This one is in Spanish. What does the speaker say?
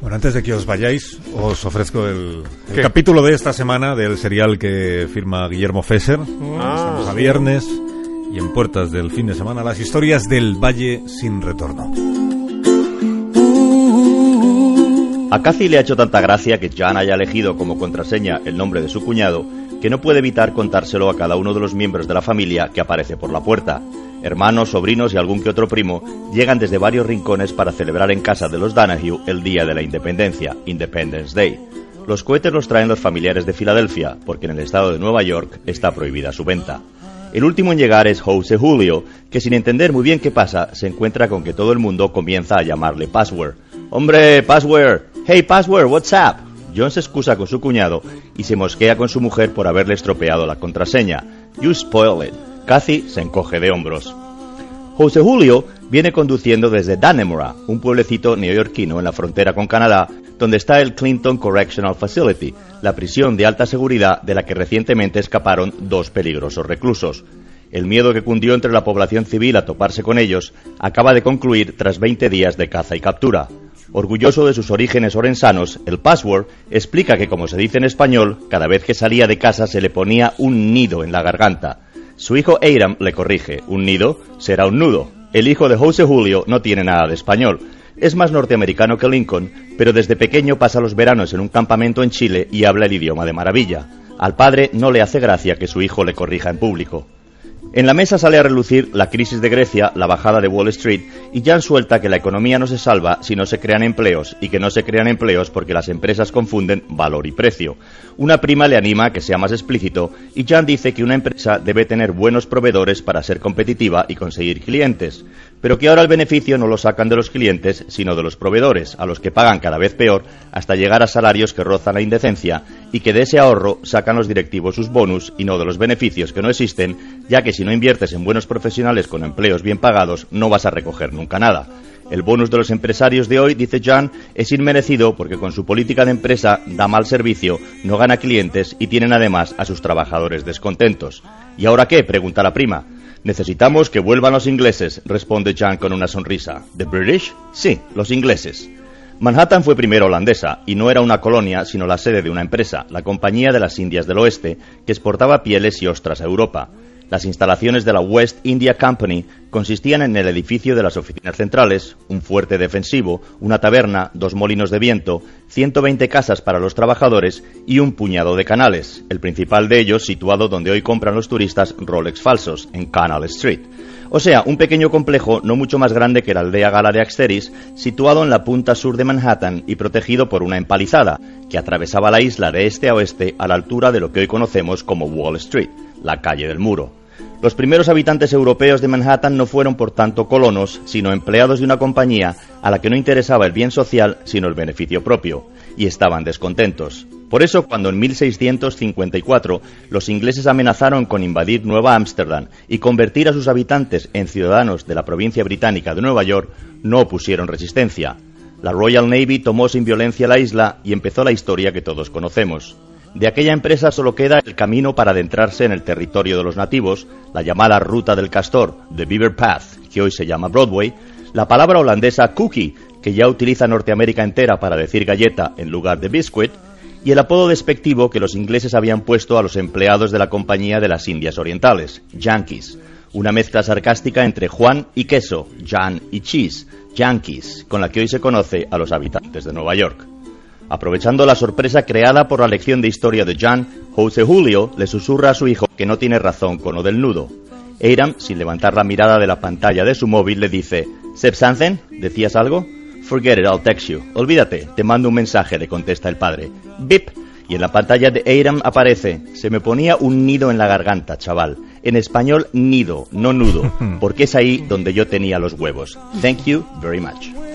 Bueno, antes de que os vayáis, os ofrezco el, el capítulo de esta semana del serial que firma Guillermo Fesser. Ah. Estamos a viernes y en puertas del fin de semana las historias del Valle sin retorno. A Cathy le ha hecho tanta gracia que Jan haya elegido como contraseña el nombre de su cuñado que no puede evitar contárselo a cada uno de los miembros de la familia que aparece por la puerta. Hermanos, sobrinos y algún que otro primo llegan desde varios rincones para celebrar en casa de los Danahue el Día de la Independencia, Independence Day. Los cohetes los traen los familiares de Filadelfia, porque en el estado de Nueva York está prohibida su venta. El último en llegar es Jose Julio, que sin entender muy bien qué pasa, se encuentra con que todo el mundo comienza a llamarle Password. ¡Hombre, Password! ¡Hey, Password, what's up! John se excusa con su cuñado y se mosquea con su mujer por haberle estropeado la contraseña. You spoil it. Cathy se encoge de hombros. José Julio viene conduciendo desde Dannemora, un pueblecito neoyorquino en la frontera con Canadá, donde está el Clinton Correctional Facility, la prisión de alta seguridad de la que recientemente escaparon dos peligrosos reclusos. El miedo que cundió entre la población civil a toparse con ellos acaba de concluir tras 20 días de caza y captura. Orgulloso de sus orígenes orensanos, el password explica que, como se dice en español, cada vez que salía de casa se le ponía un nido en la garganta. Su hijo Eiram le corrige, un nido será un nudo. El hijo de José Julio no tiene nada de español. Es más norteamericano que Lincoln, pero desde pequeño pasa los veranos en un campamento en Chile y habla el idioma de maravilla. Al padre no le hace gracia que su hijo le corrija en público. En la mesa sale a relucir la crisis de Grecia, la bajada de Wall Street y Jan suelta que la economía no se salva si no se crean empleos y que no se crean empleos porque las empresas confunden valor y precio. Una prima le anima a que sea más explícito y Jan dice que una empresa debe tener buenos proveedores para ser competitiva y conseguir clientes, pero que ahora el beneficio no lo sacan de los clientes sino de los proveedores, a los que pagan cada vez peor hasta llegar a salarios que rozan la indecencia y que de ese ahorro sacan los directivos sus bonus y no de los beneficios que no existen, ya que si no inviertes en buenos profesionales con empleos bien pagados, no vas a recoger nunca nada. El bonus de los empresarios de hoy, dice Jan, es inmerecido porque con su política de empresa da mal servicio, no gana clientes y tienen además a sus trabajadores descontentos. ¿Y ahora qué? pregunta la prima. Necesitamos que vuelvan los ingleses, responde Jan con una sonrisa. ¿The British? Sí, los ingleses. Manhattan fue primero holandesa y no era una colonia, sino la sede de una empresa, la Compañía de las Indias del Oeste, que exportaba pieles y ostras a Europa. Las instalaciones de la West India Company consistían en el edificio de las oficinas centrales, un fuerte defensivo, una taberna, dos molinos de viento, 120 casas para los trabajadores y un puñado de canales, el principal de ellos situado donde hoy compran los turistas Rolex falsos, en Canal Street. O sea, un pequeño complejo no mucho más grande que la aldea gala de Axteris, situado en la punta sur de Manhattan y protegido por una empalizada, que atravesaba la isla de este a oeste a la altura de lo que hoy conocemos como Wall Street, la calle del muro. Los primeros habitantes europeos de Manhattan no fueron por tanto colonos, sino empleados de una compañía a la que no interesaba el bien social, sino el beneficio propio, y estaban descontentos. Por eso, cuando en 1654 los ingleses amenazaron con invadir Nueva Ámsterdam y convertir a sus habitantes en ciudadanos de la provincia británica de Nueva York, no opusieron resistencia. La Royal Navy tomó sin violencia la isla y empezó la historia que todos conocemos. De aquella empresa solo queda el camino para adentrarse en el territorio de los nativos, la llamada Ruta del Castor, The Beaver Path, que hoy se llama Broadway, la palabra holandesa cookie, que ya utiliza Norteamérica entera para decir galleta en lugar de biscuit, y el apodo despectivo que los ingleses habían puesto a los empleados de la Compañía de las Indias Orientales, Yankees, una mezcla sarcástica entre Juan y queso, Jan y cheese, Yankees, con la que hoy se conoce a los habitantes de Nueva York. Aprovechando la sorpresa creada por la lección de historia de Jan, Jose Julio le susurra a su hijo que no tiene razón con lo del nudo. Eiram, sin levantar la mirada de la pantalla de su móvil, le dice, ¿Seb something? ¿Decías algo? Forget it, I'll text you. Olvídate, te mando un mensaje, le contesta el padre. Bip. Y en la pantalla de Eiram aparece, se me ponía un nido en la garganta, chaval. En español, nido, no nudo, porque es ahí donde yo tenía los huevos. Thank you very much.